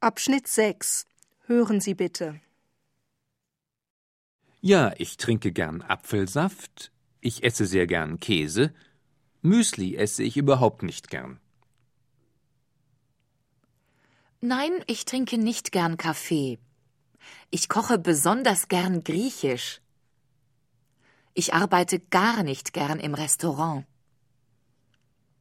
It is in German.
Abschnitt 6. Hören Sie bitte. Ja, ich trinke gern Apfelsaft, ich esse sehr gern Käse, Müsli esse ich überhaupt nicht gern. Nein, ich trinke nicht gern Kaffee. Ich koche besonders gern griechisch. Ich arbeite gar nicht gern im Restaurant.